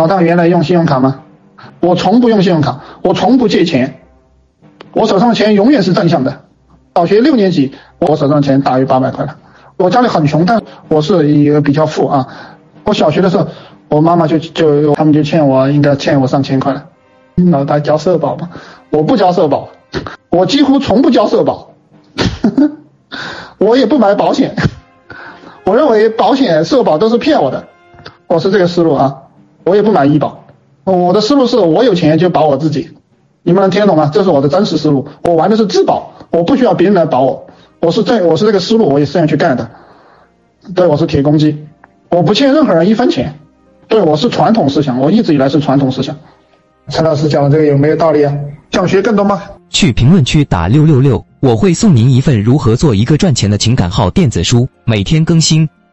老大原来用信用卡吗？我从不用信用卡，我从不借钱，我手上的钱永远是正向的。小学六年级，我手上的钱大于八百块了。我家里很穷，但我是一个比较富啊。我小学的时候，我妈妈就就他们就欠我，应该欠我上千块了。老大交社保吗？我不交社保，我几乎从不交社保，我也不买保险。我认为保险、社保都是骗我的，我是这个思路啊。我也不买医保，我的思路是我有钱就保我自己。你们能听懂吗？这是我的真实思路。我玩的是自保，我不需要别人来保我。我是这，我是这个思路，我也是这样去干的。对，我是铁公鸡，我不欠任何人一分钱。对，我是传统思想，我一直以来是传统思想。陈老师讲的这个有没有道理啊？想学更多吗？去评论区打六六六，我会送您一份如何做一个赚钱的情感号电子书，每天更新。